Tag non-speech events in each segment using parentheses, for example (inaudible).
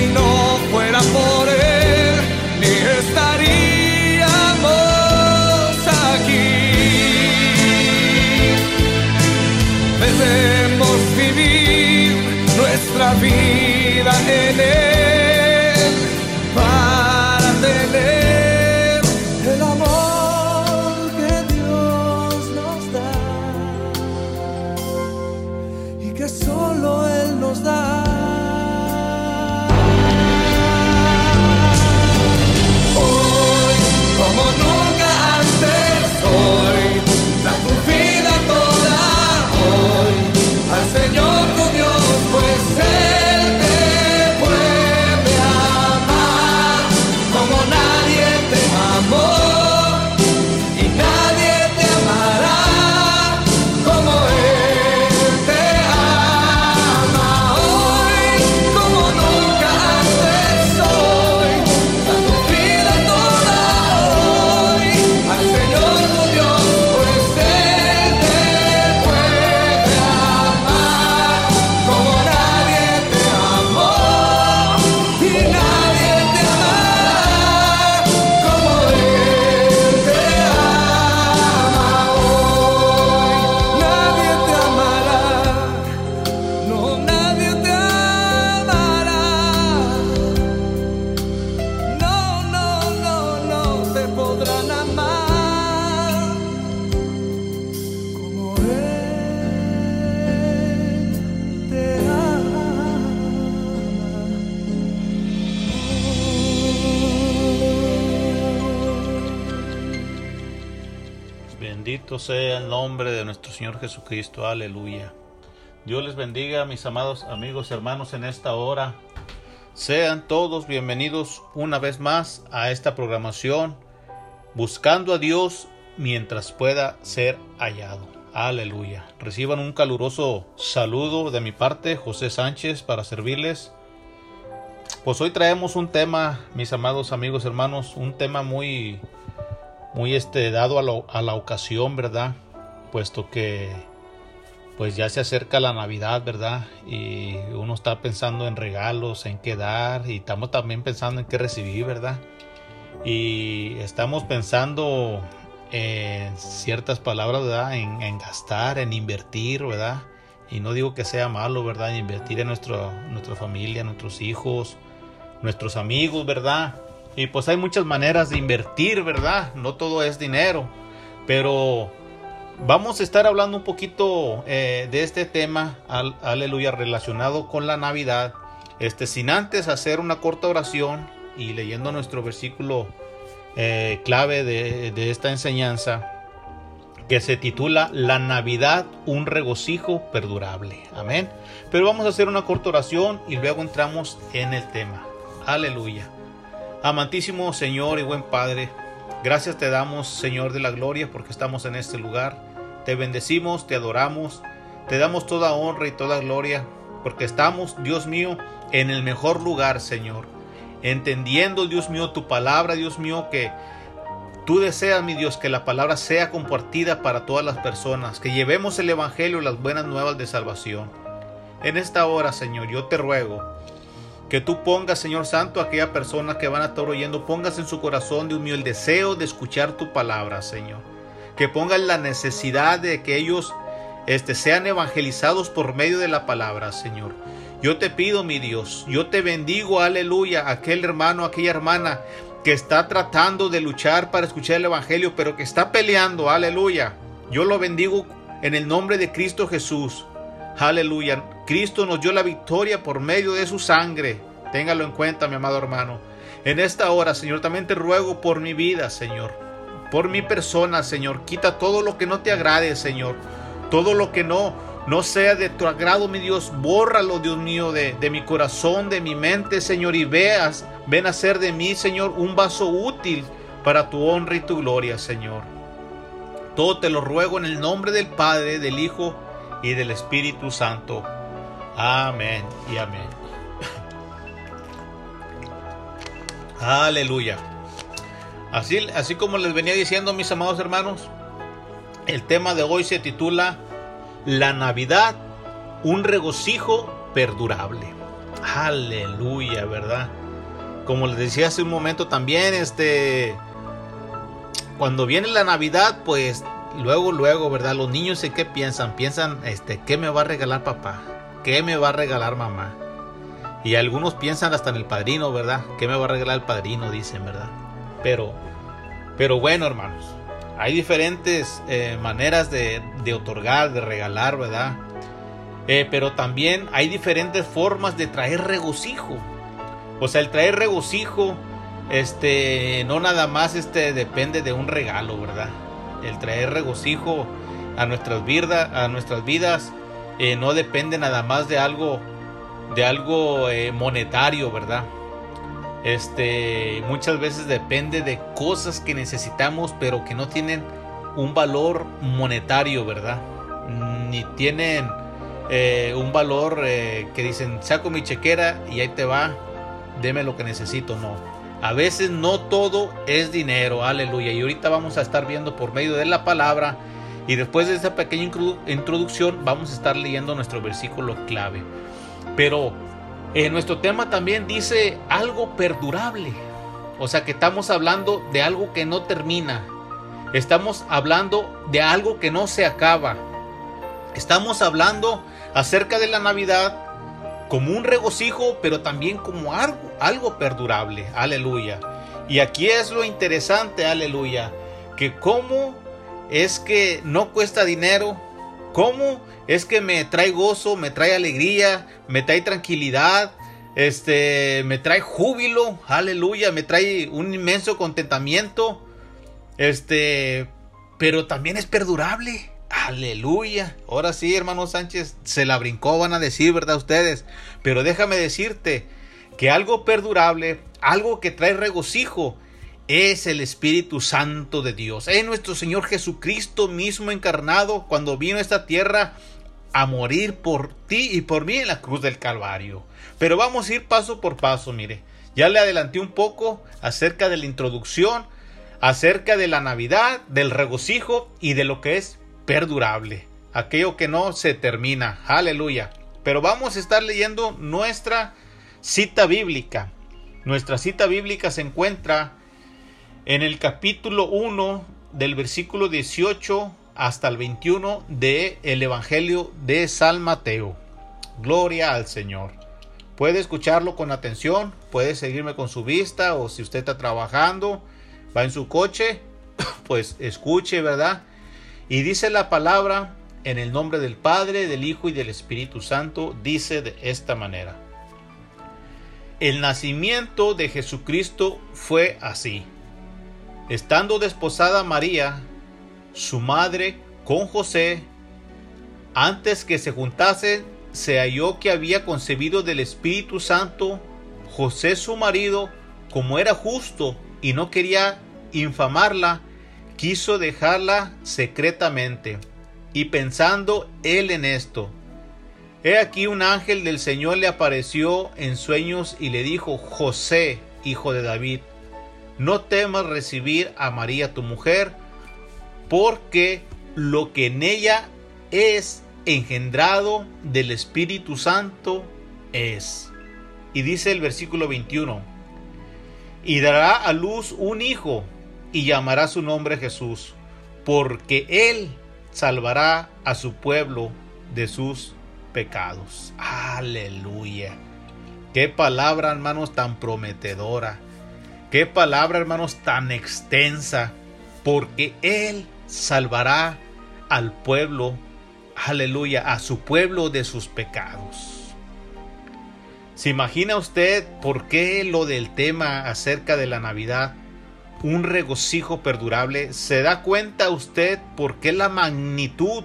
si no fuera por él, ni estaríamos aquí. Debemos vivir nuestra vida en él. Sea el nombre de nuestro Señor Jesucristo. Aleluya. Dios les bendiga, mis amados amigos y hermanos, en esta hora. Sean todos bienvenidos una vez más a esta programación, buscando a Dios mientras pueda ser hallado. Aleluya. Reciban un caluroso saludo de mi parte, José Sánchez, para servirles. Pues hoy traemos un tema, mis amados amigos hermanos, un tema muy muy este, dado a, la ocasión, ¿verdad? Puesto que pues ya se acerca la Navidad, ¿verdad? Y uno está pensando en regalos, en qué dar, y estamos también pensando en qué recibir, ¿verdad? Y estamos pensando en ciertas palabras, ¿verdad? En, gastar, en invertir, ¿verdad? Y no digo que sea malo, ¿verdad? Invertir en nuestro, nuestra familia, nuestros hijos, nuestros amigos, ¿verdad? Y pues hay muchas maneras de invertir, ¿verdad? No todo es dinero. Pero vamos a estar hablando un poquito eh, de este tema, aleluya, relacionado con la Navidad. Este, sin antes hacer una corta oración y leyendo nuestro versículo eh, clave de, de esta enseñanza que se titula La Navidad, un regocijo perdurable. Amén. Pero vamos a hacer una corta oración y luego entramos en el tema. Aleluya. Amantísimo Señor y buen Padre, gracias te damos Señor de la gloria porque estamos en este lugar. Te bendecimos, te adoramos, te damos toda honra y toda gloria porque estamos, Dios mío, en el mejor lugar, Señor. Entendiendo, Dios mío, tu palabra, Dios mío, que tú deseas, mi Dios, que la palabra sea compartida para todas las personas, que llevemos el Evangelio, las buenas nuevas de salvación. En esta hora, Señor, yo te ruego que tú pongas, Señor Santo, a aquella persona que van a estar oyendo, pongas en su corazón, Dios mío, el deseo de escuchar tu palabra, Señor. Que pongas la necesidad de que ellos este, sean evangelizados por medio de la palabra, Señor. Yo te pido, mi Dios, yo te bendigo, aleluya, aquel hermano, aquella hermana que está tratando de luchar para escuchar el Evangelio, pero que está peleando, aleluya. Yo lo bendigo en el nombre de Cristo Jesús. Aleluya. Cristo nos dio la victoria por medio de su sangre. Téngalo en cuenta, mi amado hermano. En esta hora, Señor, también te ruego por mi vida, Señor. Por mi persona, Señor. Quita todo lo que no te agrade, Señor. Todo lo que no, no sea de tu agrado, mi Dios. Bórralo, Dios mío, de, de mi corazón, de mi mente, Señor. Y veas, ven a ser de mí, Señor, un vaso útil para tu honra y tu gloria, Señor. Todo te lo ruego en el nombre del Padre, del Hijo y del Espíritu Santo. Amén y amén. Aleluya. Así, así como les venía diciendo mis amados hermanos, el tema de hoy se titula La Navidad, un regocijo perdurable. Aleluya, ¿verdad? Como les decía hace un momento también, este, cuando viene la Navidad, pues luego, luego, ¿verdad? Los niños qué piensan? Piensan, este, ¿qué me va a regalar papá? ¿Qué me va a regalar mamá? Y algunos piensan hasta en el padrino, ¿verdad? ¿Qué me va a regalar el padrino? Dicen, ¿verdad? Pero, pero bueno, hermanos, hay diferentes eh, maneras de, de, otorgar, de regalar, ¿verdad? Eh, pero también hay diferentes formas de traer regocijo. O sea, el traer regocijo, este, no nada más, este, depende de un regalo, ¿verdad? El traer regocijo a nuestras vidas, a nuestras vidas eh, no depende nada más de algo de algo eh, monetario, ¿verdad? Este muchas veces depende de cosas que necesitamos pero que no tienen un valor monetario, ¿verdad? Ni tienen eh, un valor que dicen saco mi chequera y ahí te va, deme lo que necesito, no a veces no todo es dinero, aleluya. Y ahorita vamos a estar viendo por medio de la palabra. Y después de esta pequeña introducción vamos a estar leyendo nuestro versículo clave. Pero eh, nuestro tema también dice algo perdurable. O sea que estamos hablando de algo que no termina. Estamos hablando de algo que no se acaba. Estamos hablando acerca de la Navidad como un regocijo, pero también como algo, perdurable. Aleluya. Y aquí es lo interesante, aleluya, que cómo es que no cuesta dinero, cómo es que me trae gozo, me trae alegría, me trae tranquilidad, este, me trae júbilo, aleluya, me trae un inmenso contentamiento, este, pero también es perdurable. Aleluya. Ahora sí, hermano Sánchez, se la brincó, van a decir, ¿verdad ustedes? Pero déjame decirte que algo perdurable, algo que trae regocijo, es el Espíritu Santo de Dios. Es nuestro Señor Jesucristo mismo encarnado cuando vino a esta tierra a morir por ti y por mí en la cruz del Calvario. Pero vamos a ir paso por paso, mire. Ya le adelanté un poco acerca de la introducción, acerca de la Navidad, del regocijo y de lo que es perdurable, aquello que no se termina. Aleluya. Pero vamos a estar leyendo nuestra cita bíblica. Nuestra cita bíblica se encuentra en el capítulo 1 del versículo 18 hasta el 21 de el Evangelio de San Mateo. Gloria al Señor. Puede escucharlo con atención, puede seguirme con su vista o si usted está trabajando, va en su coche, (coughs) pues escuche, ¿verdad? Y dice la palabra en el nombre del Padre, del Hijo y del Espíritu Santo, dice de esta manera. El nacimiento de Jesucristo fue así. Estando desposada María, su madre, con José, antes que se juntase, se halló que había concebido del Espíritu Santo, José su marido, como era justo y no quería infamarla, quiso dejarla secretamente. Y pensando él en esto, He aquí un ángel del Señor le apareció en sueños y le dijo, José, hijo de David, no temas recibir a María tu mujer, porque lo que en ella es engendrado del Espíritu Santo es. Y dice el versículo 21, y dará a luz un hijo y llamará su nombre Jesús, porque él salvará a su pueblo de sus pecados. Aleluya. Qué palabra, hermanos, tan prometedora. Qué palabra, hermanos, tan extensa. Porque Él salvará al pueblo, aleluya, a su pueblo de sus pecados. ¿Se imagina usted por qué lo del tema acerca de la Navidad? Un regocijo perdurable. ¿Se da cuenta usted por qué la magnitud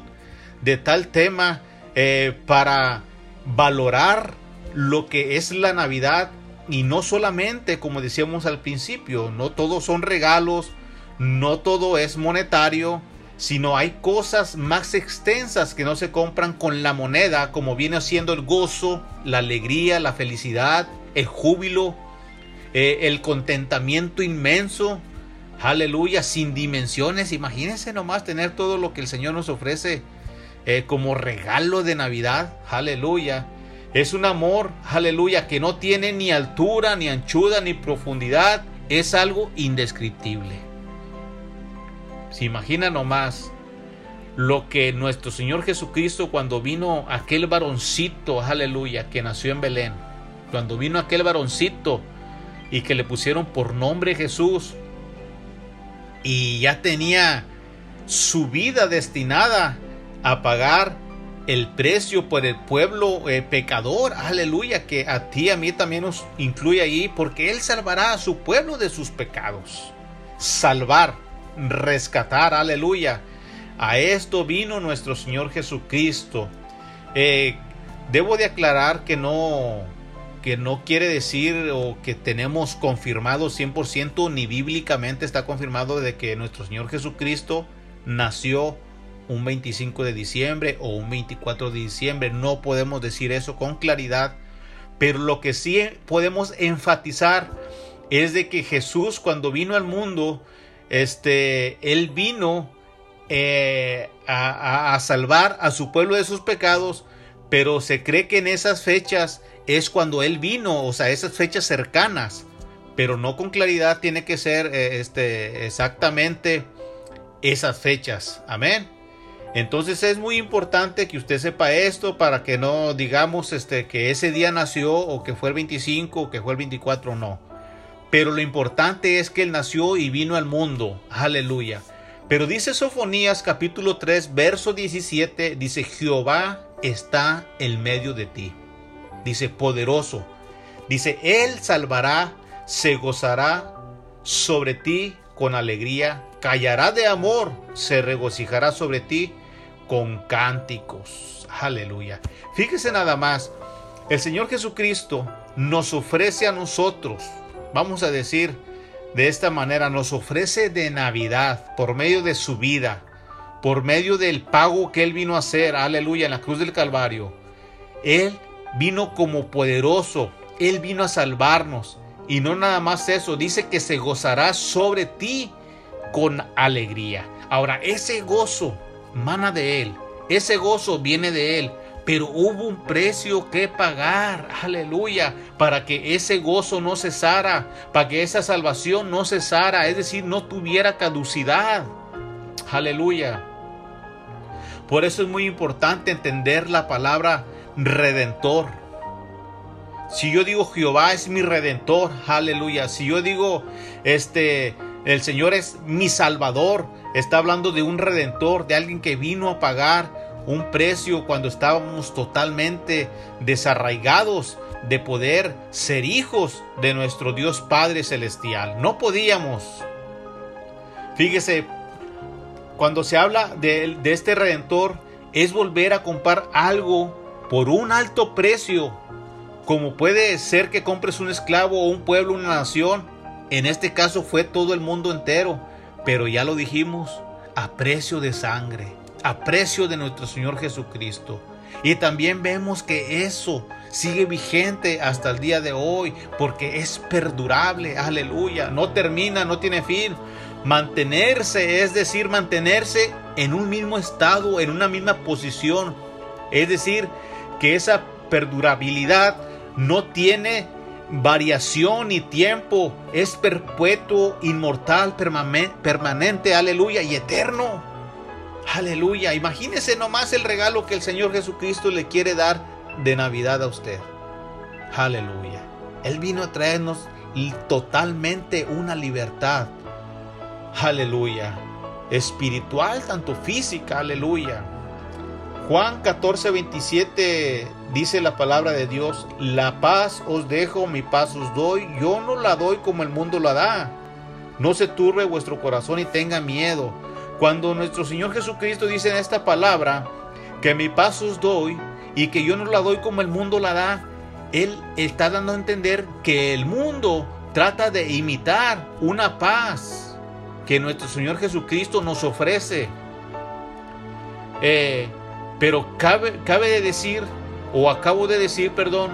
de tal tema eh, para valorar lo que es la Navidad y no solamente, como decíamos al principio, no todos son regalos, no todo es monetario, sino hay cosas más extensas que no se compran con la moneda, como viene siendo el gozo, la alegría, la felicidad, el júbilo, eh, el contentamiento inmenso, aleluya, sin dimensiones. Imagínense nomás tener todo lo que el Señor nos ofrece eh, como regalo de Navidad. Aleluya. Es un amor, aleluya, que no tiene ni altura, ni anchura, ni profundidad. Es algo indescriptible. Se imagina nomás lo que nuestro Señor Jesucristo cuando vino aquel varoncito, aleluya, que nació en Belén. Cuando vino aquel varoncito y que le pusieron por nombre Jesús. Y ya tenía su vida destinada a pagar el precio por el pueblo eh, pecador, aleluya, que a ti a mí también nos incluye ahí, porque Él salvará a su pueblo de sus pecados. Salvar, rescatar, aleluya. A esto vino nuestro Señor Jesucristo. Eh, debo de aclarar que no, que no quiere decir o que tenemos confirmado 100% ni bíblicamente está confirmado de que nuestro Señor Jesucristo nació un 25 de diciembre o un 24 de diciembre. No podemos decir eso con claridad, pero lo que sí podemos enfatizar es de que Jesús cuando vino al mundo, este, él vino eh, a, a salvar a su pueblo de sus pecados, pero se cree que en esas fechas es cuando él vino, o sea, esas fechas cercanas, pero no con claridad tiene que ser eh, este, exactamente esas fechas. Amén. Entonces es muy importante que usted sepa esto para que no digamos este, que ese día nació o que fue el 25 o que fue el 24, no. Pero lo importante es que él nació y vino al mundo. Aleluya. Pero dice Sofonías capítulo 3 verso 17, dice Jehová está en medio de ti. Dice poderoso. Dice, Él salvará, se gozará sobre ti con alegría, callará de amor, se regocijará sobre ti con cánticos. Aleluya. Fíjese nada más, el Señor Jesucristo nos ofrece a nosotros, vamos a decir de esta manera, nos ofrece de Navidad por medio de su vida, por medio del pago que Él vino a hacer, aleluya, en la cruz del Calvario. Él vino como poderoso, Él vino a salvarnos. Y no nada más eso, dice que se gozará sobre ti con alegría. Ahora, ese gozo mana de Él. Ese gozo viene de Él. Pero hubo un precio que pagar, aleluya, para que ese gozo no cesara, para que esa salvación no cesara, es decir, no tuviera caducidad. Aleluya. Por eso es muy importante entender la palabra redentor. Si yo digo Jehová es mi redentor, aleluya. Si yo digo este el Señor es mi salvador, Está hablando de un redentor, de alguien que vino a pagar un precio cuando estábamos totalmente desarraigados de poder ser hijos de nuestro Dios Padre Celestial. No podíamos. Fíjese, cuando se habla de, de este redentor, es volver a comprar algo por un alto precio, como puede ser que compres un esclavo o un pueblo, una nación. En este caso fue todo el mundo entero pero ya lo dijimos, a precio de sangre, a precio de nuestro Señor Jesucristo. Y también vemos que eso sigue vigente hasta el día de hoy porque es perdurable, aleluya, no termina, no tiene fin. Mantenerse, es decir, mantenerse en un mismo estado, en una misma posición. Es decir, que esa perdurabilidad no tiene variación ni tiempo, es perpetuo, inmortal, permanente, aleluya, y eterno. Aleluya, imagínese nomás el regalo que el Señor Jesucristo le quiere dar de Navidad a usted. Aleluya. Él vino a traernos totalmente una libertad. Aleluya. Espiritual, tanto física, aleluya. Juan 14, 27 dice la palabra de Dios, la paz os dejo, mi paz os doy, yo no la doy como el mundo la da. No se turbe vuestro corazón y tenga miedo. Cuando nuestro Señor Jesucristo dice en esta palabra que mi paz os doy y que yo no la doy como el mundo la da, Él está dando a entender que el mundo trata de imitar una paz que nuestro Señor Jesucristo nos ofrece. Eh, pero cabe, cabe de decir, o acabo de decir, perdón,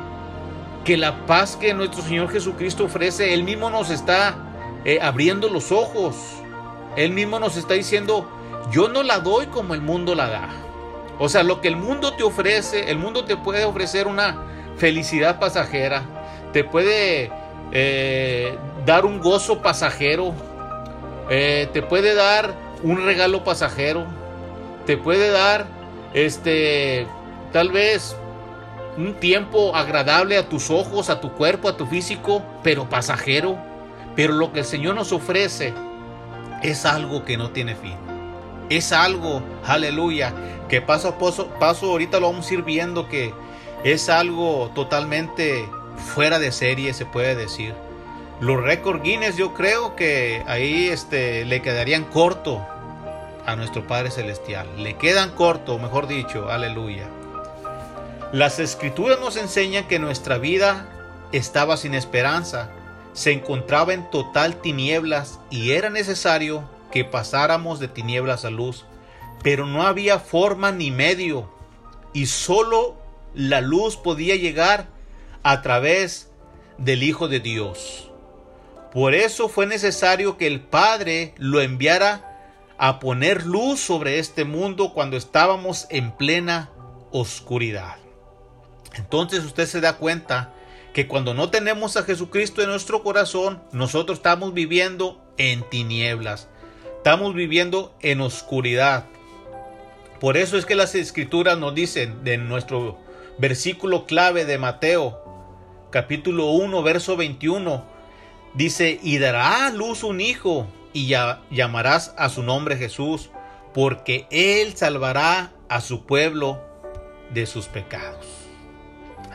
que la paz que nuestro Señor Jesucristo ofrece, Él mismo nos está eh, abriendo los ojos. Él mismo nos está diciendo, yo no la doy como el mundo la da. O sea, lo que el mundo te ofrece, el mundo te puede ofrecer una felicidad pasajera, te puede eh, dar un gozo pasajero, eh, te puede dar un regalo pasajero, te puede dar este, tal vez un tiempo agradable a tus ojos, a tu cuerpo, a tu físico, pero pasajero. Pero lo que el Señor nos ofrece es algo que no tiene fin. Es algo, aleluya, que paso a paso, paso ahorita lo vamos a ir viendo que es algo totalmente fuera de serie, se puede decir. Los récord Guinness yo creo que ahí este, le quedarían corto a nuestro Padre Celestial. Le quedan corto, mejor dicho, aleluya. Las escrituras nos enseñan que nuestra vida estaba sin esperanza, se encontraba en total tinieblas y era necesario que pasáramos de tinieblas a luz, pero no había forma ni medio y solo la luz podía llegar a través del Hijo de Dios. Por eso fue necesario que el Padre lo enviara a poner luz sobre este mundo cuando estábamos en plena oscuridad. Entonces usted se da cuenta que cuando no tenemos a Jesucristo en nuestro corazón, nosotros estamos viviendo en tinieblas, estamos viviendo en oscuridad. Por eso es que las escrituras nos dicen de nuestro versículo clave de Mateo, capítulo 1, verso 21, dice, y dará a luz un hijo y llamarás a su nombre Jesús, porque Él salvará a su pueblo de sus pecados.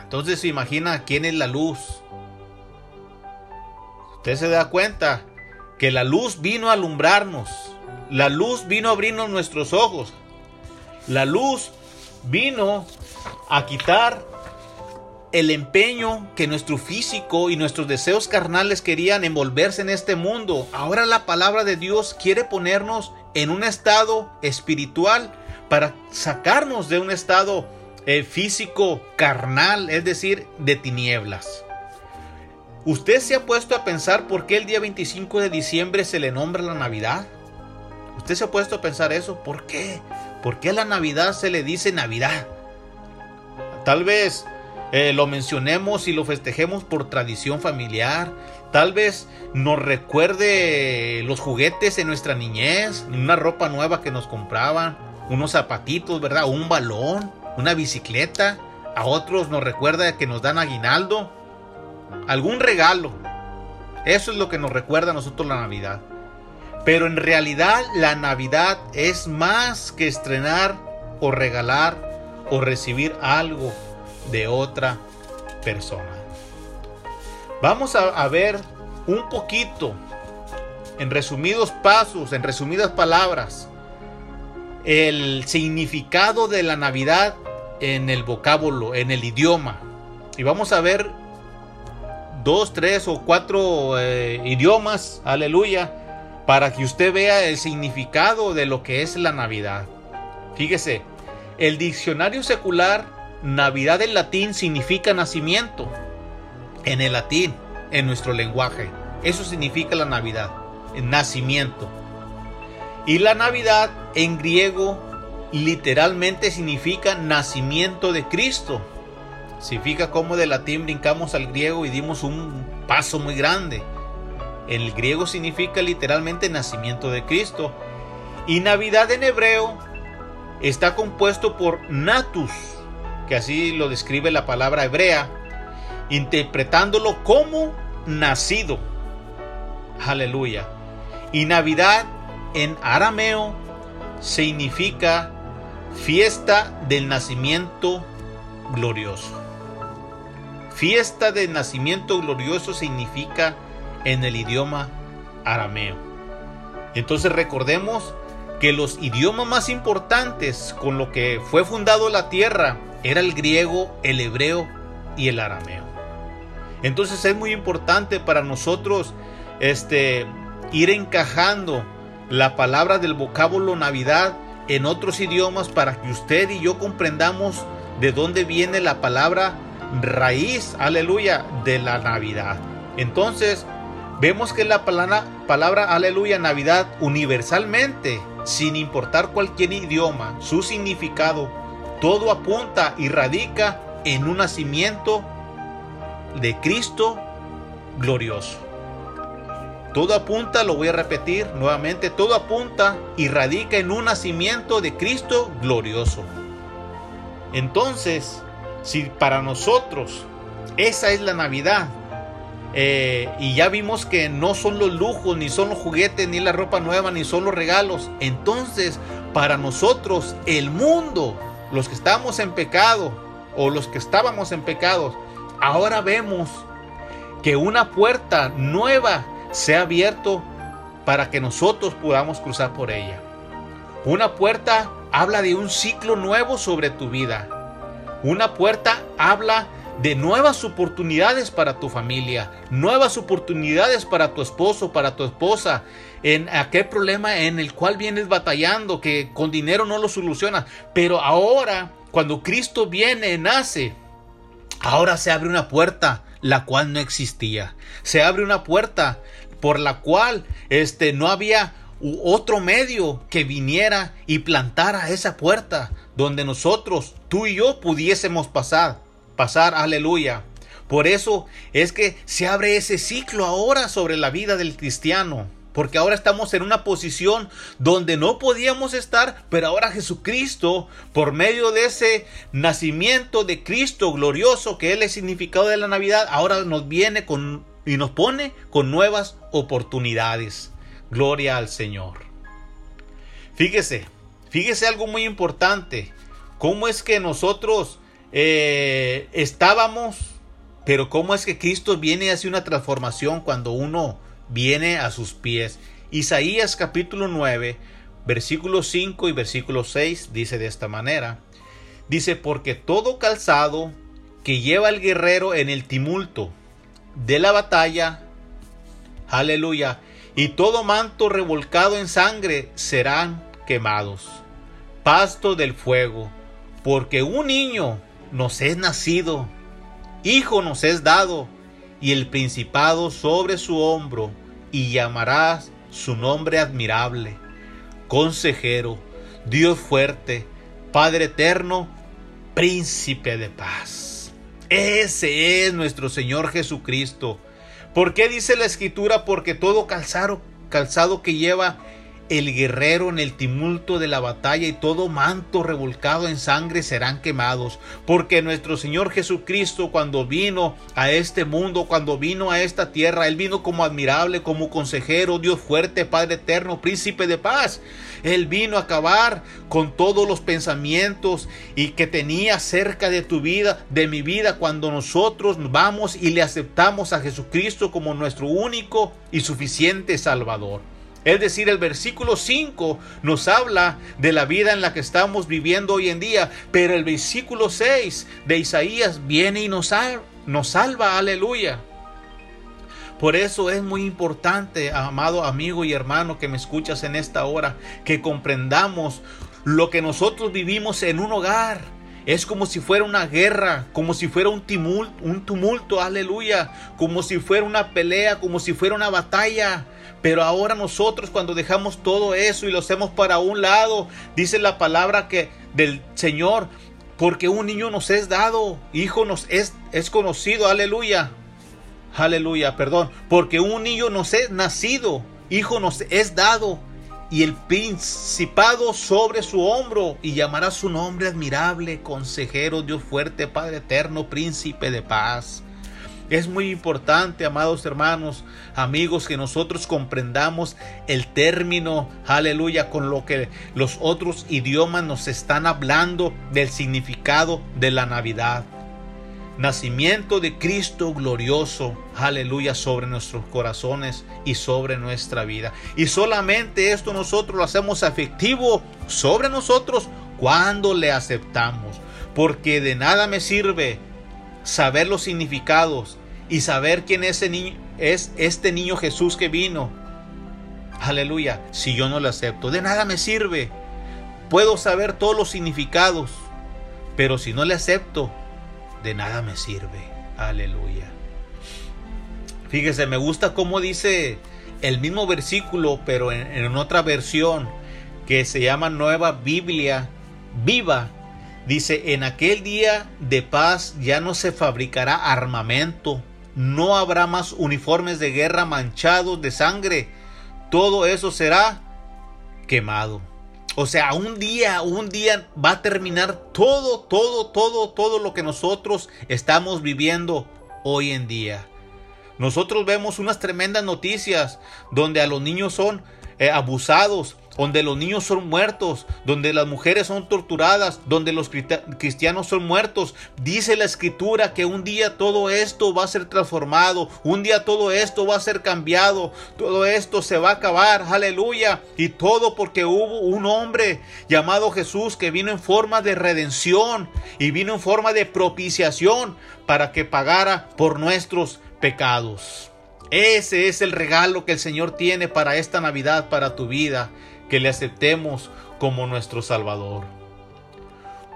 Entonces se imagina quién es la luz. Usted se da cuenta que la luz vino a alumbrarnos. La luz vino a abrirnos nuestros ojos. La luz vino a quitar el empeño que nuestro físico y nuestros deseos carnales querían envolverse en este mundo. Ahora la palabra de Dios quiere ponernos en un estado espiritual para sacarnos de un estado eh, físico carnal, es decir, de tinieblas. ¿Usted se ha puesto a pensar por qué el día 25 de diciembre se le nombra la Navidad? ¿Usted se ha puesto a pensar eso? ¿Por qué? ¿Por qué a la Navidad se le dice Navidad? Tal vez eh, lo mencionemos y lo festejemos por tradición familiar. Tal vez nos recuerde los juguetes en nuestra niñez, una ropa nueva que nos compraban, unos zapatitos, ¿verdad? Un balón, una bicicleta. A otros nos recuerda que nos dan aguinaldo, algún regalo. Eso es lo que nos recuerda a nosotros la Navidad. Pero en realidad la Navidad es más que estrenar o regalar o recibir algo de otra persona. Vamos a, ver un poquito, en resumidos pasos, en resumidas palabras, el significado de la Navidad en el vocábulo, en el idioma. Y vamos a ver dos, tres o cuatro eh, idiomas, aleluya, para que usted vea el significado de lo que es la Navidad. Fíjese, el diccionario secular Navidad en latín significa nacimiento. En el latín, en nuestro lenguaje. Eso significa la Navidad, el nacimiento. Y la Navidad en griego literalmente significa nacimiento de Cristo. Significa cómo de latín brincamos al griego y dimos un paso muy grande. El griego significa literalmente nacimiento de Cristo. Y Navidad en hebreo está compuesto por natus, que así lo describe la palabra hebrea, interpretándolo como nacido. Aleluya. Y Navidad en arameo significa fiesta del nacimiento glorioso. Fiesta del nacimiento glorioso significa en el idioma arameo. Entonces recordemos que los idiomas más importantes con lo que fue fundado la tierra era el griego, el hebreo y el arameo. Entonces es muy importante para nosotros este, ir encajando la palabra del vocábulo Navidad en otros idiomas para que usted y yo comprendamos de dónde viene la palabra raíz, aleluya, de la Navidad. Entonces, vemos que la palabra, palabra aleluya, Navidad, universalmente, sin importar cualquier idioma, su significado, todo apunta y radica en un nacimiento de Cristo glorioso. Todo apunta, lo voy a repetir nuevamente, todo apunta y radica en un nacimiento de Cristo glorioso. Entonces, si para nosotros esa es la Navidad, eh, y ya vimos que no son los lujos, ni son los juguetes, ni la ropa nueva, ni son los regalos, entonces para nosotros el mundo, los que estamos en pecado, o los que estábamos en pecado, ahora vemos que una puerta nueva se ha abierto para que nosotros podamos cruzar por ella. Una puerta habla de un ciclo nuevo sobre tu vida. Una puerta habla de nuevas oportunidades para tu familia, nuevas oportunidades para tu esposo, para tu esposa, en aquel problema en el cual vienes batallando, que con dinero no lo solucionas. Pero ahora, cuando Cristo viene, nace, ahora se abre una puerta la cual no existía. Se abre una puerta por la cual este no había otro medio que viniera y plantara esa puerta donde nosotros, tú y yo pudiésemos pasar, pasar, aleluya. Por eso es que se abre ese ciclo ahora sobre la vida del cristiano. Porque ahora estamos en una posición donde no podíamos estar, pero ahora Jesucristo, por medio de ese nacimiento de Cristo glorioso, que es el significado de la Navidad, ahora nos viene con y nos pone con nuevas oportunidades. Gloria al Señor. Fíjese, fíjese algo muy importante. ¿Cómo es que nosotros eh, estábamos, pero cómo es que Cristo viene y hace una transformación cuando uno viene a sus pies? Isaías capítulo 9, versículo 5 y versículo 6 dice de esta manera. Dice, porque todo calzado que lleva el guerrero en el tumulto de la batalla, aleluya, y todo manto revolcado en sangre serán quemados. Pasto del fuego, porque un niño nos es nacido, hijo nos es dado, y el principado sobre su hombro, y llamarás su nombre admirable, consejero, Dios fuerte, Padre eterno, príncipe de paz. Ese es nuestro Señor Jesucristo. ¿Por qué dice la escritura? Porque todo calzado, calzado que lleva el guerrero en el tumulto de la batalla y todo manto revolcado en sangre serán quemados, porque nuestro Señor Jesucristo cuando vino a este mundo, cuando vino a esta tierra, Él vino como admirable, como consejero, Dios fuerte, Padre eterno, príncipe de paz. Él vino a acabar con todos los pensamientos y que tenía cerca de tu vida, de mi vida, cuando nosotros vamos y le aceptamos a Jesucristo como nuestro único y suficiente Salvador. Es decir, el versículo 5 nos habla de la vida en la que estamos viviendo hoy en día, pero el versículo 6 de Isaías viene y nos, nos salva, aleluya. Por eso es muy importante, amado amigo y hermano que me escuchas en esta hora, que comprendamos lo que nosotros vivimos en un hogar Es como si fuera una guerra, como si fuera un tumulto, un tumulto, aleluya, como si fuera una pelea, como si fuera una batalla. Pero ahora nosotros cuando dejamos todo eso y lo hacemos para un lado, dice la palabra que del Señor, porque un niño nos es dado, hijo nos es, es conocido, aleluya. Aleluya, perdón, porque un niño nos es nacido, hijo nos es dado y el principado sobre su hombro, y llamará su nombre admirable, consejero, Dios fuerte, Padre eterno, príncipe de paz. Es muy importante, amados hermanos, amigos, que nosotros comprendamos el término, aleluya, con lo que los otros idiomas nos están hablando del significado de la Navidad nacimiento de Cristo glorioso, aleluya, sobre nuestros corazones y sobre nuestra vida. Y solamente esto nosotros lo hacemos efectivo sobre nosotros cuando le aceptamos. Porque de nada me sirve saber los significados y saber quién es, es este niño Jesús que vino. Aleluya, si yo no le acepto, de nada me sirve. Puedo saber todos los significados, pero si no le acepto, de nada me sirve. Aleluya. Fíjese, me gusta cómo dice el mismo versículo, pero en, otra versión que se llama Nueva Biblia Viva. Dice, en aquel día de paz ya no se fabricará armamento, no habrá más uniformes de guerra manchados de sangre, todo eso será quemado. O sea, un día, un día va a terminar todo, todo, todo, todo lo que nosotros estamos viviendo hoy en día. Nosotros vemos unas tremendas noticias donde a los niños son eh, abusados, donde los niños son muertos, donde las mujeres son torturadas, donde los cristianos son muertos. Dice la escritura que un día todo esto va a ser transformado, un día todo esto va a ser cambiado, todo esto se va a acabar, aleluya. Y todo porque hubo un hombre llamado Jesús que vino en forma de redención y vino en forma de propiciación para que pagara por nuestros pecados. Ese es el regalo que el Señor tiene para esta Navidad, para tu vida, que le aceptemos como nuestro Salvador.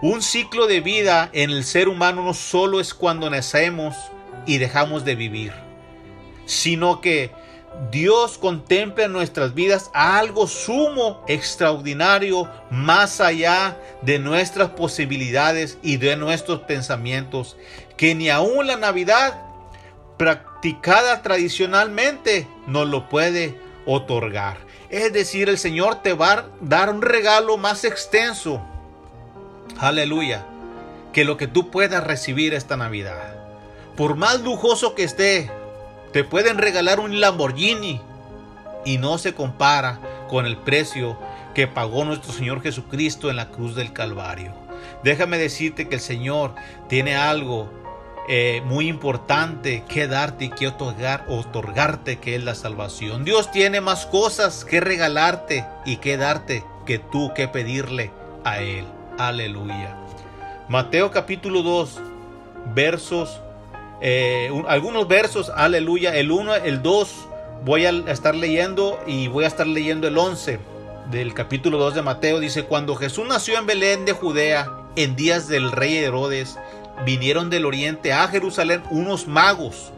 Un ciclo de vida en el ser humano no solo es cuando nacemos y dejamos de vivir, sino que Dios contempla en nuestras vidas algo sumo, extraordinario, más allá de nuestras posibilidades y de nuestros pensamientos, que ni aún la Navidad practicada tradicionalmente nos lo puede otorgar. Es decir, el Señor te va a dar un regalo más extenso. Aleluya. Que lo que tú puedas recibir esta Navidad. Por más lujoso que esté, te pueden regalar un Lamborghini y no se compara con el precio que pagó nuestro Señor Jesucristo en la cruz del Calvario. Déjame decirte que el Señor tiene algo eh, muy importante que darte y que otorgar, otorgarte, que es la salvación. Dios tiene más cosas que regalarte y que darte que tú que pedirle a Él. Aleluya. Mateo capítulo 2, versos, eh, algunos versos, aleluya. El 1, el 2, voy a estar leyendo y voy a estar leyendo el 11 del capítulo 2 de Mateo. Dice, cuando Jesús nació en Belén de Judea, en días del rey Herodes, vinieron del oriente a Jerusalén unos magos.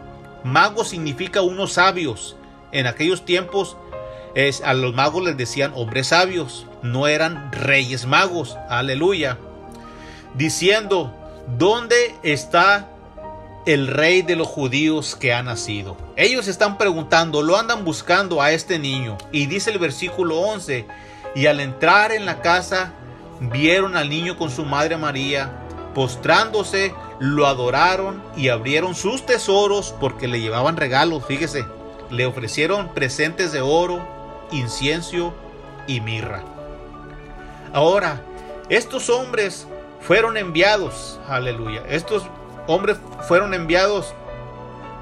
Magos significa unos sabios. En aquellos tiempos es, a los magos les decían hombres sabios, no eran reyes magos. Aleluya. Diciendo, ¿dónde está el rey de los judíos que ha nacido? Ellos están preguntando, lo andan buscando a este niño. Y dice el versículo 11, y al entrar en la casa, vieron al niño con su madre María Postrándose, lo adoraron y abrieron sus tesoros porque le llevaban regalos, fíjese. Le ofrecieron presentes de oro, incienso y mirra. Ahora, estos hombres fueron enviados, aleluya. Estos hombres fueron enviados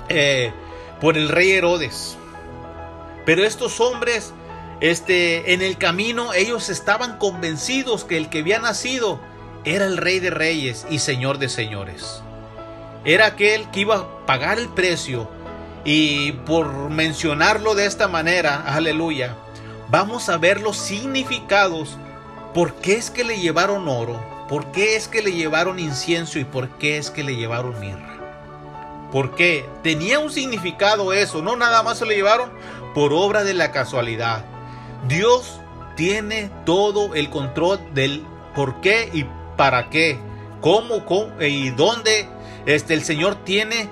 eh, por el rey Herodes. Pero estos hombres, este, en el camino, ellos estaban convencidos que el que había nacido era el rey de reyes y señor de señores. Era aquel que iba a pagar el precio y por mencionarlo de esta manera, aleluya, vamos a ver los significados. ¿Por qué es que le llevaron oro? ¿por qué es que le llevaron incienso y por qué es que le llevaron mirra? Porque tenía un significado eso, no nada más se lo llevaron por obra de la casualidad. Dios tiene todo el control del por qué y para qué, cómo, cómo y dónde. Este, el Señor tiene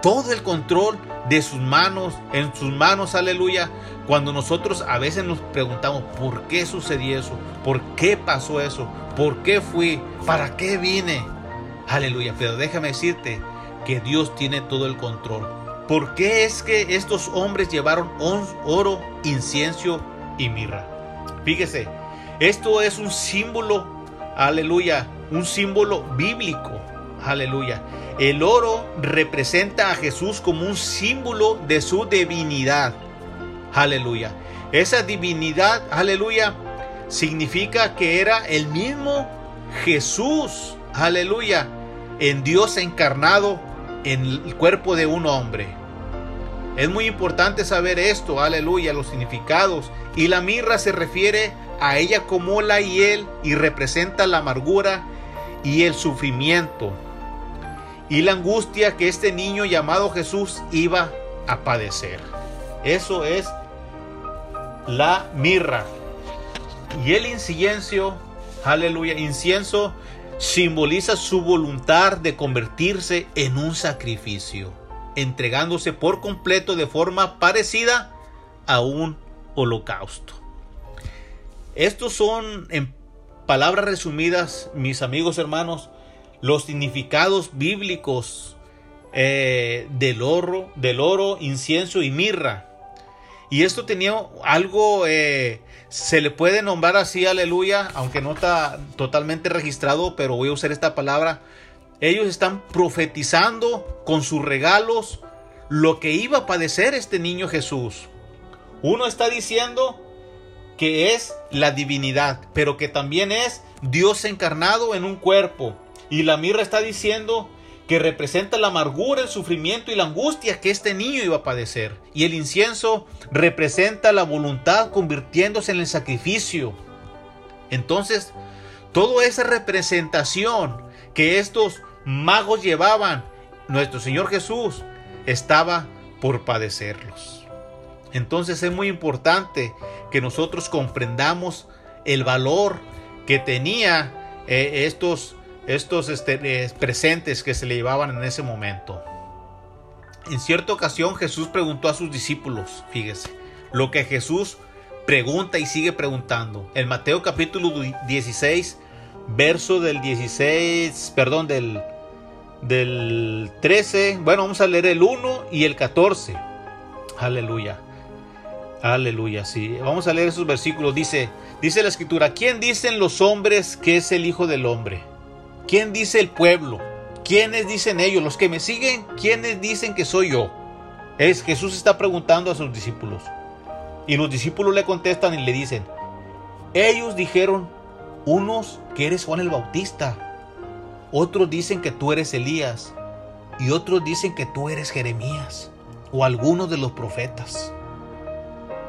todo el control de sus manos, en sus manos, aleluya. Cuando nosotros a veces nos preguntamos, ¿por qué sucedió eso? ¿Por qué pasó eso? ¿Por qué fui? ¿Para qué vine? Aleluya, pero déjame decirte que Dios tiene todo el control. ¿Por qué es que estos hombres llevaron oro, incienso y mirra? Fíjese, esto es un símbolo, aleluya, un símbolo bíblico, aleluya. El oro representa a Jesús como un símbolo de su divinidad. Aleluya. Esa divinidad, aleluya, significa que era el mismo Jesús, aleluya, en Dios encarnado en el cuerpo de un hombre. Es muy importante saber esto, aleluya, los significados. Y la mirra se refiere a ella como la hiel y representa la amargura y el sufrimiento y la angustia que este niño llamado Jesús iba a padecer. Eso es la mirra. Y el incienso, aleluya, incienso simboliza su voluntad de convertirse en un sacrificio, entregándose por completo de forma parecida a un holocausto. Estos son, en palabras resumidas, mis amigos hermanos, los significados bíblicos eh, del, oro, del oro, incienso y mirra. Y esto tenía algo, eh, se le puede nombrar así, aleluya, aunque no está totalmente registrado, pero voy a usar esta palabra. Ellos están profetizando con sus regalos lo que iba a padecer este niño Jesús. Uno está diciendo que es la divinidad, pero que también es Dios encarnado en un cuerpo. Y la mirra está diciendo que representa la amargura, el sufrimiento y la angustia que este niño iba a padecer. Y el incienso representa la voluntad convirtiéndose en el sacrificio. Entonces, toda esa representación que estos magos llevaban, nuestro Señor Jesús estaba por padecerlos. Entonces es muy importante que nosotros comprendamos el valor que tenía eh, estos estos este, eh, presentes que se le llevaban en ese momento. En cierta ocasión Jesús preguntó a sus discípulos, fíjese, lo que Jesús pregunta y sigue preguntando. En Mateo capítulo 16, verso del 16, perdón, del, del 13, bueno, vamos a leer el 1 y el 14. Aleluya. Aleluya, sí. Vamos a leer esos versículos. Dice, dice la escritura, ¿quién dicen los hombres que es el Hijo del Hombre? ¿Quién dice el pueblo? ¿Quiénes dicen ellos? Los que me siguen, ¿quiénes dicen que soy yo? Es Jesús está preguntando a sus discípulos. Y los discípulos le contestan y le dicen, ellos dijeron, unos que eres Juan el Bautista, otros dicen que tú eres Elías, y otros dicen que tú eres Jeremías, o alguno de los profetas.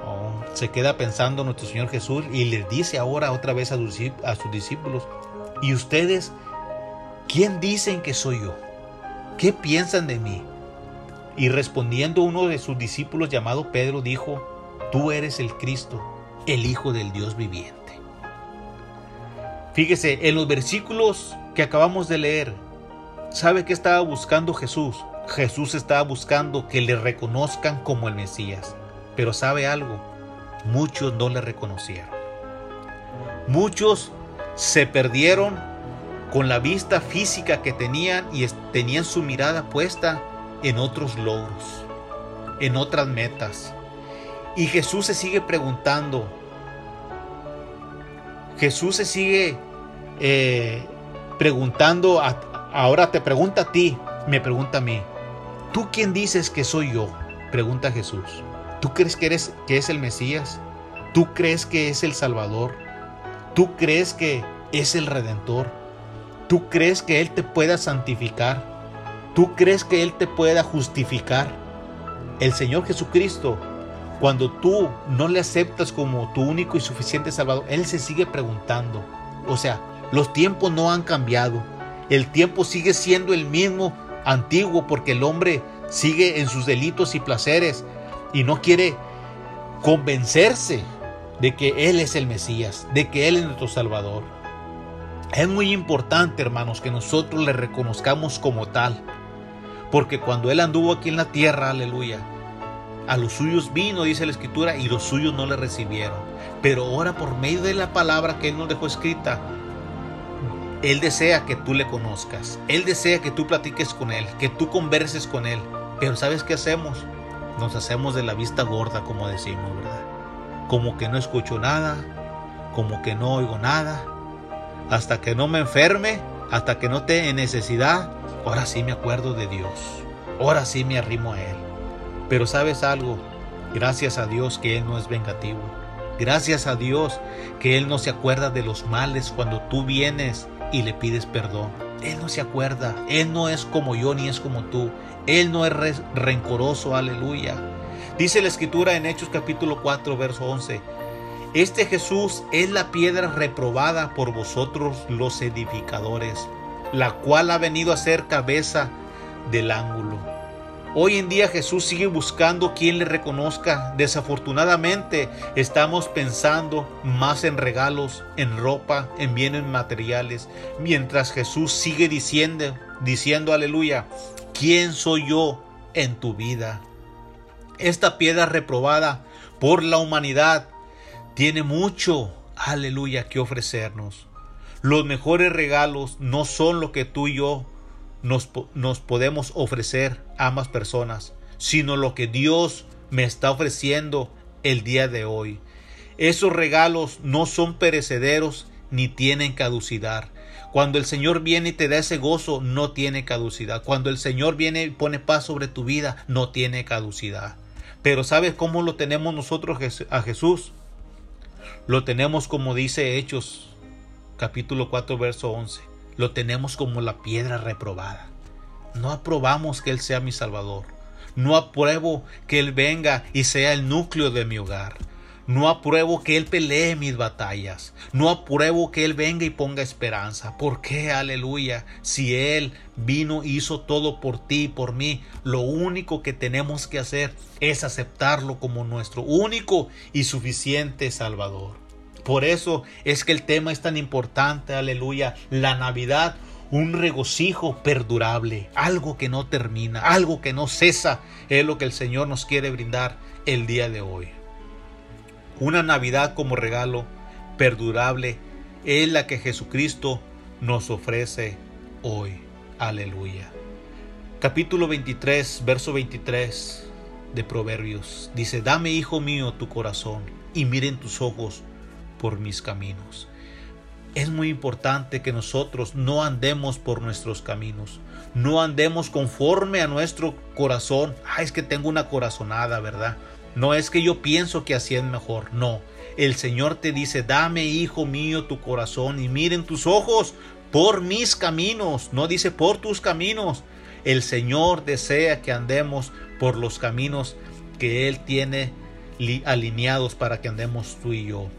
Oh, se queda pensando nuestro Señor Jesús y les dice ahora otra vez a sus, a sus discípulos, ¿y ustedes ¿quién dicen que soy yo? ¿Qué piensan de mí? Y respondiendo uno de sus discípulos llamado Pedro dijo, tú eres el Cristo, el Hijo del Dios viviente. Fíjese, en los versículos que acabamos de leer, ¿sabe qué estaba buscando Jesús? Jesús estaba buscando que le reconozcan como el Mesías. Pero sabe algo, muchos no le reconocieron. Muchos se perdieron con la vista física que tenían y tenían su mirada puesta en otros logros, en otras metas. Y Jesús se sigue preguntando, Jesús se sigue eh, preguntando, ahora te pregunta a ti, me pregunta a mí, ¿tú quién dices que soy yo? Pregunta Jesús. ¿Tú crees que, eres, que es el Mesías? ¿Tú crees que es el Salvador? ¿Tú crees que es el Redentor? ¿Tú crees que Él te pueda santificar? ¿Tú crees que Él te pueda justificar? El Señor Jesucristo, cuando tú no le aceptas como tu único y suficiente Salvador, Él se sigue preguntando. O sea, Los tiempos no han cambiado. El tiempo sigue siendo el mismo antiguo porque el hombre sigue en sus delitos y placeres y no quiere convencerse de que Él es el Mesías, de que Él es nuestro Salvador. Es muy importante, hermanos, que nosotros le reconozcamos como tal, porque cuando Él anduvo aquí en la tierra, aleluya, a los suyos vino, dice la Escritura, y los suyos no le recibieron. Pero ahora por medio de la palabra que Él nos dejó escrita, Él desea que tú le conozcas. Él desea que tú platiques con Él, que tú converses con Él. Pero ¿sabes qué hacemos? Nos hacemos de la vista gorda, como decimos, ¿verdad? Como que no escucho nada, como que no oigo nada. Hasta que no me enferme, hasta que no esté en necesidad, ahora sí me acuerdo de Dios. Ahora sí me arrimo a Él. Pero sabes algo, gracias a Dios que Él no es vengativo. Gracias a Dios que Él no se acuerda de los males cuando tú vienes y le pides perdón. Él no se acuerda. Él no es como yo ni es como tú. Él no es rencoroso. Aleluya. Dice la escritura en Hechos capítulo 4, verso 11. Este Jesús es la piedra reprobada por vosotros los edificadores, la cual ha venido a ser cabeza del ángulo. Hoy en día Jesús sigue buscando quien le reconozca. Desafortunadamente estamos pensando más en regalos, en ropa, en bienes materiales, mientras Jesús sigue diciendo, diciendo aleluya, ¿quién soy yo en tu vida? Esta piedra reprobada por la humanidad tiene mucho, aleluya, que ofrecernos. Los mejores regalos no son lo que tú y yo nos, podemos ofrecer ambas personas, sino lo que Dios me está ofreciendo el día de hoy. Esos regalos no son perecederos ni tienen caducidad. Cuando el Señor viene y te da ese gozo, no tiene caducidad. Cuando el Señor viene y pone paz sobre tu vida, no tiene caducidad. Pero ¿sabes cómo lo tenemos nosotros a Jesús? Lo tenemos como dice Hechos capítulo 4 verso 11 lo tenemos como la piedra reprobada. No aprobamos que Él sea mi Salvador. No apruebo que Él venga y sea el núcleo de mi hogar. No apruebo que Él pelee mis batallas. No apruebo que Él venga y ponga esperanza. ¿Por qué? Aleluya. Si Él vino y hizo todo por ti y por mí, lo único que tenemos que hacer es aceptarlo como nuestro único y suficiente Salvador. Por eso es que el tema es tan importante, aleluya. La Navidad, un regocijo perdurable, algo que no termina, algo que no cesa, es lo que el Señor nos quiere brindar el día de hoy. Una Navidad como regalo perdurable es la que Jesucristo nos ofrece hoy. Aleluya. Capítulo 23, verso 23 de Proverbios. Dice, dame, hijo mío, tu corazón y miren tus ojos por mis caminos. Es muy importante que nosotros no andemos por nuestros caminos, no andemos conforme a nuestro corazón. Ah, es que tengo una corazonada, ¿verdad? No es que yo pienso que así es mejor, no. El Señor te dice, dame, hijo mío, tu corazón y miren tus ojos por mis caminos, no dice por tus caminos. El Señor desea que andemos por los caminos que Él tiene alineados para que andemos tú y yo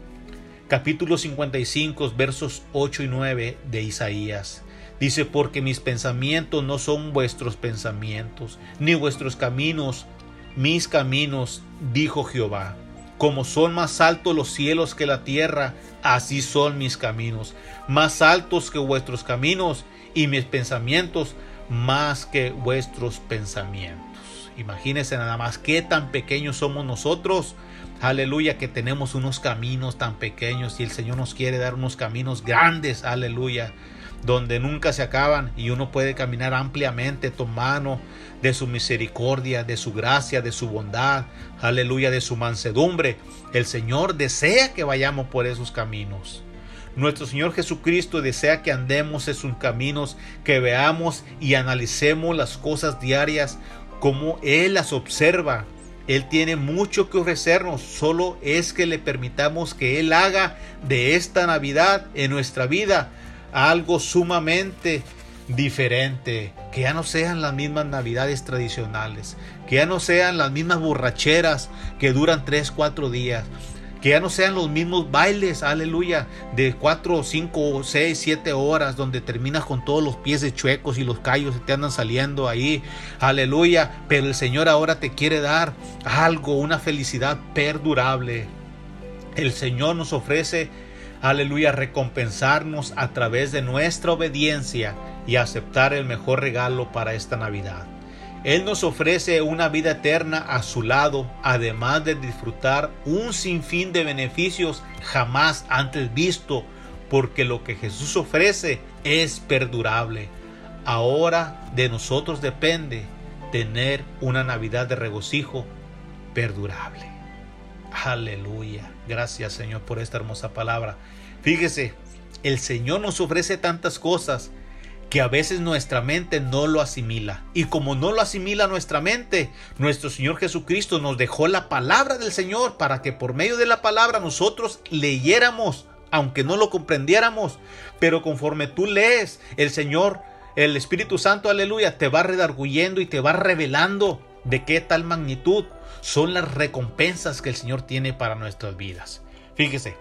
capítulo 55, versos 8 y 9 de Isaías. Dice, porque mis pensamientos no son vuestros pensamientos, ni vuestros caminos, mis caminos, dijo Jehová. Como son más altos los cielos que la tierra, así son mis caminos, más altos que vuestros caminos, y mis pensamientos más que vuestros pensamientos. Imagínense nada más qué tan pequeños somos nosotros Aleluya, que tenemos unos caminos tan pequeños y el Señor nos quiere dar unos caminos grandes. Aleluya. Donde nunca se acaban y uno puede caminar ampliamente tomando de su misericordia, de su gracia, de su bondad, aleluya, de su mansedumbre. El Señor desea que vayamos por esos caminos. Nuestro Señor Jesucristo desea que andemos en sus caminos, que veamos y analicemos las cosas diarias como Él las observa él tiene mucho que ofrecernos, solo es que le permitamos que Él haga de esta Navidad en nuestra vida algo sumamente diferente, que ya no sean las mismas Navidades tradicionales, que ya no sean las mismas borracheras que duran 3, 4 días, que ya no sean los mismos bailes, aleluya, de 4, 5, 6, 7 horas, donde terminas con todos los pies de chuecos y los callos te andan saliendo ahí, aleluya, pero el Señor ahora te quiere dar algo, una felicidad perdurable. El Señor nos ofrece, aleluya, recompensarnos a través de nuestra obediencia y aceptar el mejor regalo para esta Navidad. Él nos ofrece una vida eterna a su lado, además de disfrutar un sinfín de beneficios jamás antes visto, porque lo que Jesús ofrece es perdurable. Ahora de nosotros depende tener una Navidad de regocijo perdurable. Aleluya. Gracias Señor por esta hermosa palabra. Fíjese, el Señor nos ofrece tantas cosas que a veces nuestra mente no lo asimila. Y como no lo asimila nuestra mente, nuestro Señor Jesucristo nos dejó la palabra del Señor para que por medio de la palabra nosotros leyéramos, aunque no lo comprendiéramos. Pero conforme tú lees, el Señor, el Espíritu Santo, aleluya, te va redarguyendo y te va revelando de qué tal magnitud son las recompensas que el Señor tiene para nuestras vidas. Fíjese,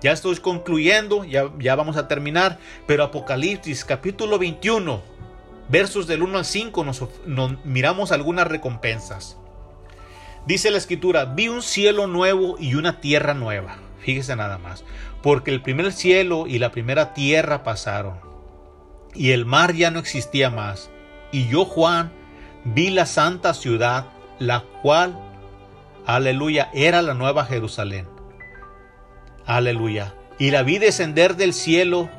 ya estoy concluyendo, ya, vamos a terminar, pero Apocalipsis capítulo 21, versos del 1 al 5, nos, nos miramos algunas recompensas. Dice la escritura, vi un cielo nuevo y una tierra nueva. Fíjese nada más, porque el primer cielo y la primera tierra pasaron, y el mar ya no existía más. Y yo, Juan, vi la santa ciudad, la cual, aleluya, era la nueva Jerusalén Aleluya. Y la vi descender del cielo,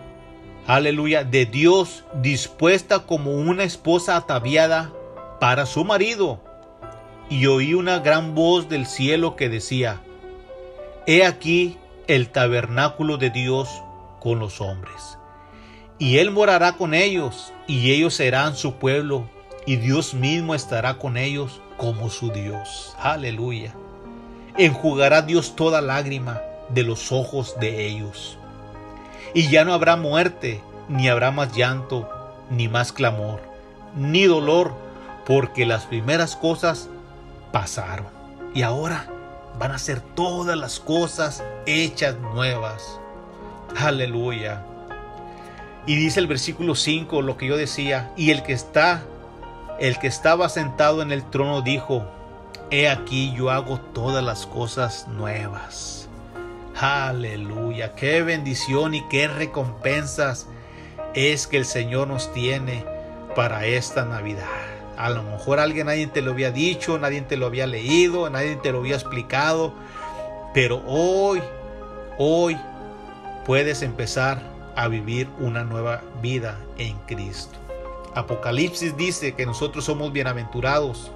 aleluya, de Dios dispuesta como una esposa ataviada para su marido. Y oí una gran voz del cielo que decía, He aquí el tabernáculo de Dios con los hombres. Y Él morará con ellos, y ellos serán su pueblo, y Dios mismo estará con ellos como su Dios. Aleluya. Enjugará Dios toda lágrima de los ojos de ellos. Y ya no habrá muerte, ni habrá más llanto, ni más clamor, ni dolor, porque las primeras cosas pasaron. Y ahora van a ser todas las cosas hechas nuevas. Aleluya. Y dice el versículo 5 lo que yo decía, y el que está, el que estaba sentado en el trono dijo, He aquí yo hago todas las cosas nuevas. Aleluya, qué bendición y qué recompensas es que el Señor nos tiene para esta Navidad. A lo mejor alguien nadie te lo había dicho, nadie te lo había leído, nadie te lo había explicado, pero hoy, hoy puedes empezar a vivir una nueva vida en Cristo. Apocalipsis dice que nosotros somos bienaventurados,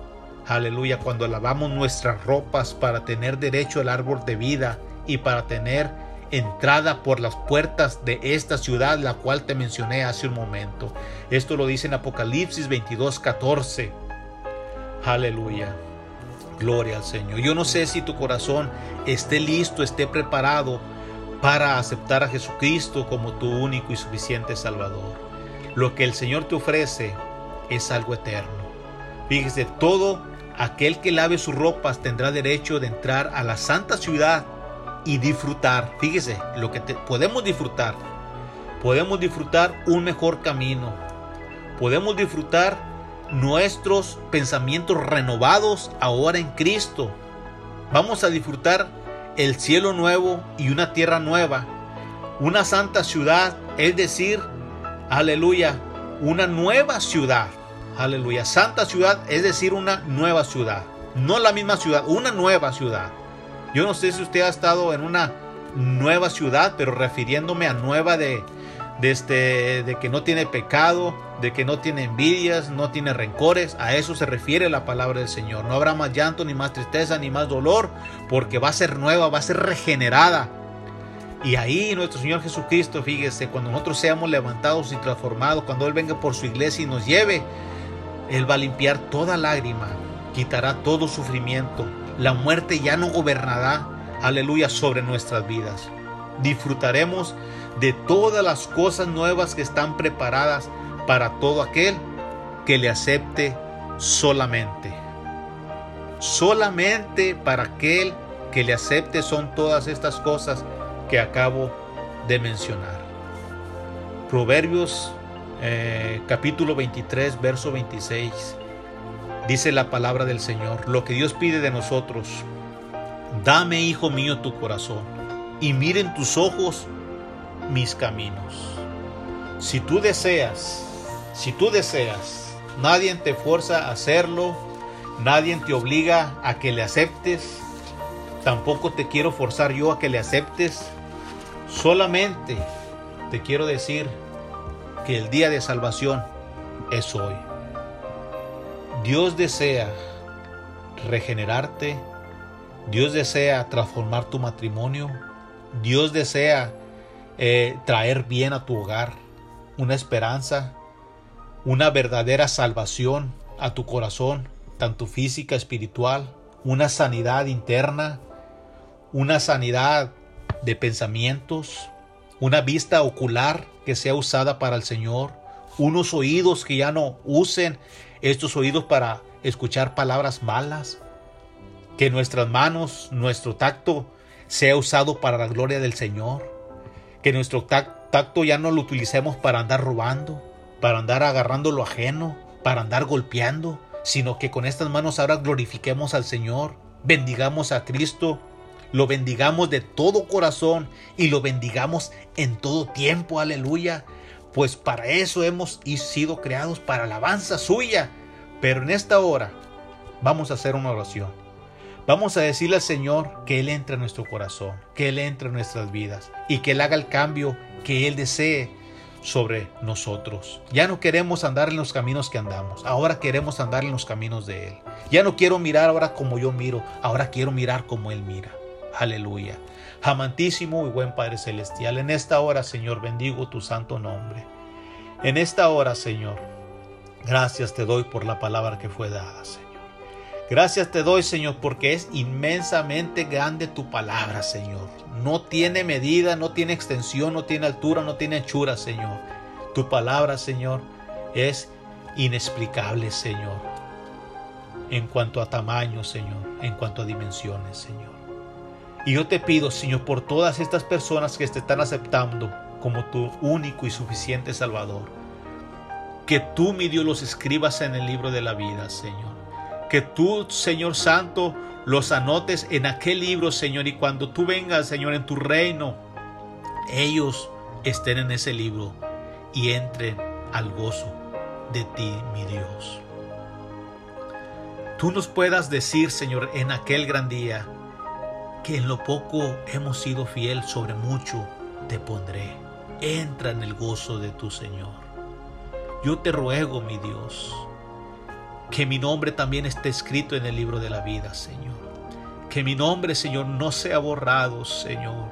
aleluya, cuando lavamos nuestras ropas para tener derecho al árbol de vida y para tener entrada por las puertas de esta ciudad, la cual te mencioné hace un momento. Esto lo dice en Apocalipsis 22, 14. Aleluya. Gloria al Señor. Yo no sé si tu corazón esté listo, esté preparado para aceptar a Jesucristo como tu único y suficiente Salvador. Lo que el Señor te ofrece es algo eterno. Fíjese, todo aquel que lave sus ropas tendrá derecho de entrar a la santa ciudad y disfrutar. Fíjese, lo que podemos disfrutar. Podemos disfrutar un mejor camino. Podemos disfrutar nuestros pensamientos renovados ahora en Cristo. Vamos a disfrutar el cielo nuevo y una tierra nueva. Una santa ciudad, es decir, aleluya, una nueva ciudad. Aleluya, santa ciudad, es decir, una nueva ciudad. No la misma ciudad, una nueva ciudad. Yo no sé si usted ha estado en una nueva ciudad, pero refiriéndome a nueva de, este, de que no tiene pecado, de que no tiene envidias, no tiene rencores. A eso se refiere la palabra del Señor. No habrá más llanto, ni más tristeza, ni más dolor, porque va a ser nueva, va a ser regenerada. Y ahí nuestro Señor Jesucristo, fíjese, cuando nosotros seamos levantados y transformados, cuando Él venga por su iglesia y nos lleve, Él va a limpiar toda lágrima, quitará todo sufrimiento, la muerte ya no gobernará, aleluya, sobre nuestras vidas. Disfrutaremos de todas las cosas nuevas que están preparadas para todo aquel que le acepte solamente. Solamente para aquel que le acepte son todas estas cosas que acabo de mencionar. Proverbios eh, capítulo 23, verso 26. Dice la palabra del Señor, lo que Dios pide de nosotros. Dame, hijo mío, tu corazón y miren tus ojos mis caminos. Si tú deseas, si tú deseas, nadie te fuerza a hacerlo, nadie te obliga a que le aceptes, tampoco te quiero forzar yo a que le aceptes, solamente te quiero decir que el día de salvación es hoy. Dios desea regenerarte, Dios desea transformar tu matrimonio, Dios desea eh, traer bien a tu hogar, una esperanza, una verdadera salvación a tu corazón, tanto física, espiritual, una sanidad interna, una sanidad de pensamientos, una vista ocular que sea usada para el Señor, unos oídos que ya no usen estos oídos para escuchar palabras malas, que nuestras manos, nuestro tacto sea usado para la gloria del Señor, que nuestro tacto ya no lo utilicemos para andar robando, para andar agarrando lo ajeno, para andar golpeando, sino que con estas manos ahora glorifiquemos al Señor, bendigamos a Cristo, lo bendigamos de todo corazón y lo bendigamos en todo tiempo, aleluya. Pues para eso hemos sido creados, para alabanza suya. Pero en esta hora vamos a hacer una oración. Vamos a decirle al Señor que Él entre en nuestro corazón, que Él entre en nuestras vidas y que Él haga el cambio que Él desee sobre nosotros. Ya no queremos andar en los caminos que andamos, ahora queremos andar en los caminos de Él. Ya no quiero mirar ahora como yo miro, ahora quiero mirar como Él mira. Aleluya. Amantísimo y buen Padre Celestial, en esta hora, Señor, bendigo tu santo nombre. En esta hora, Señor, gracias te doy por la palabra que fue dada, Señor. Gracias te doy, Señor, porque es inmensamente grande tu palabra, Señor. No tiene medida, no tiene extensión, no tiene altura, no tiene anchura, Señor. Tu palabra, Señor, es inexplicable, Señor. En cuanto a tamaño, Señor, en cuanto a dimensiones, Señor. Y yo te pido, Señor, por todas estas personas que te están aceptando como tu único y suficiente Salvador, que tú, mi Dios, los escribas en el libro de la vida, Señor. Que tú, Señor Santo, los anotes en aquel libro, Señor, y cuando tú vengas, Señor, en tu reino, ellos estén en ese libro y entren al gozo de ti, mi Dios. Tú nos puedas decir, Señor, en aquel gran día, que en lo poco hemos sido fiel, sobre mucho te pondré. Entra en el gozo de tu Señor. Yo te ruego, mi Dios, que mi nombre también esté escrito en el libro de la vida, Señor. Que mi nombre, Señor, no sea borrado, Señor.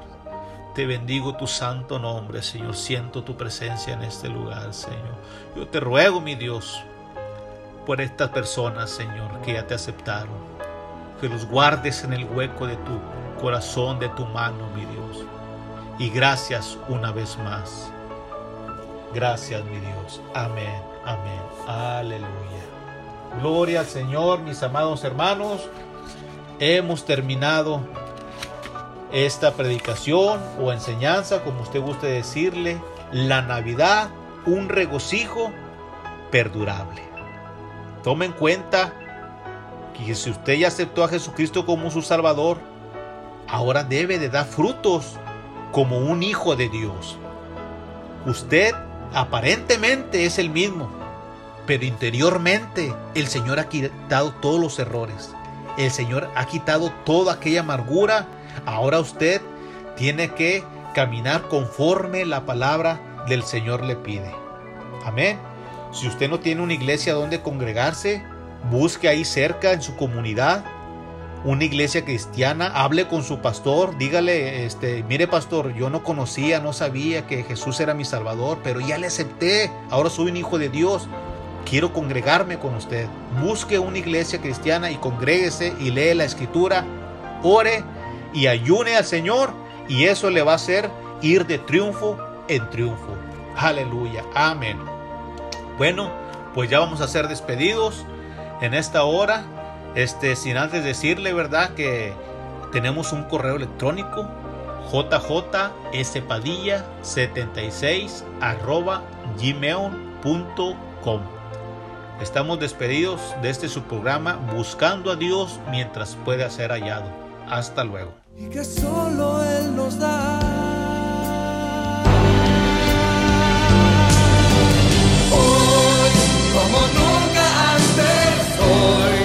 Te bendigo tu santo nombre, Señor. Siento tu presencia en este lugar, Señor. Yo te ruego, mi Dios, por estas personas, Señor, que ya te aceptaron. Que los guardes en el hueco de tu corazón de tu mano, mi Dios. Y gracias una vez más. Gracias, mi Dios. Amén, amén. Aleluya. Gloria al Señor, mis amados hermanos. Hemos terminado esta predicación o enseñanza, como usted guste decirle, la Navidad, un regocijo perdurable. Tome en cuenta que si usted ya aceptó a Jesucristo como su Salvador, ahora debe de dar frutos como un hijo de Dios. Usted aparentemente es el mismo, pero interiormente el Señor ha quitado todos los errores. El Señor ha quitado toda aquella amargura. Ahora usted tiene que caminar conforme la palabra del Señor le pide. Amén. Si usted no tiene una iglesia donde congregarse, busque ahí cerca en su comunidad una iglesia cristiana, hable con su pastor, dígale, este, mire pastor, yo no conocía, no sabía que Jesús era mi Salvador, pero ya le acepté, ahora soy un hijo de Dios, quiero congregarme con usted. Busque una iglesia cristiana y congréguese y lee la escritura, ore y ayune al Señor y eso le va a hacer ir de triunfo en triunfo. Aleluya, amén. Bueno, pues ya vamos a ser despedidos en esta hora. Este, sin antes decirle, ¿verdad? Que Tenemos un correo electrónico jjspadilla76 arroba gmail.com. Estamos despedidos de este su programa Buscando a Dios mientras pueda ser hallado. Hasta luego. Lord.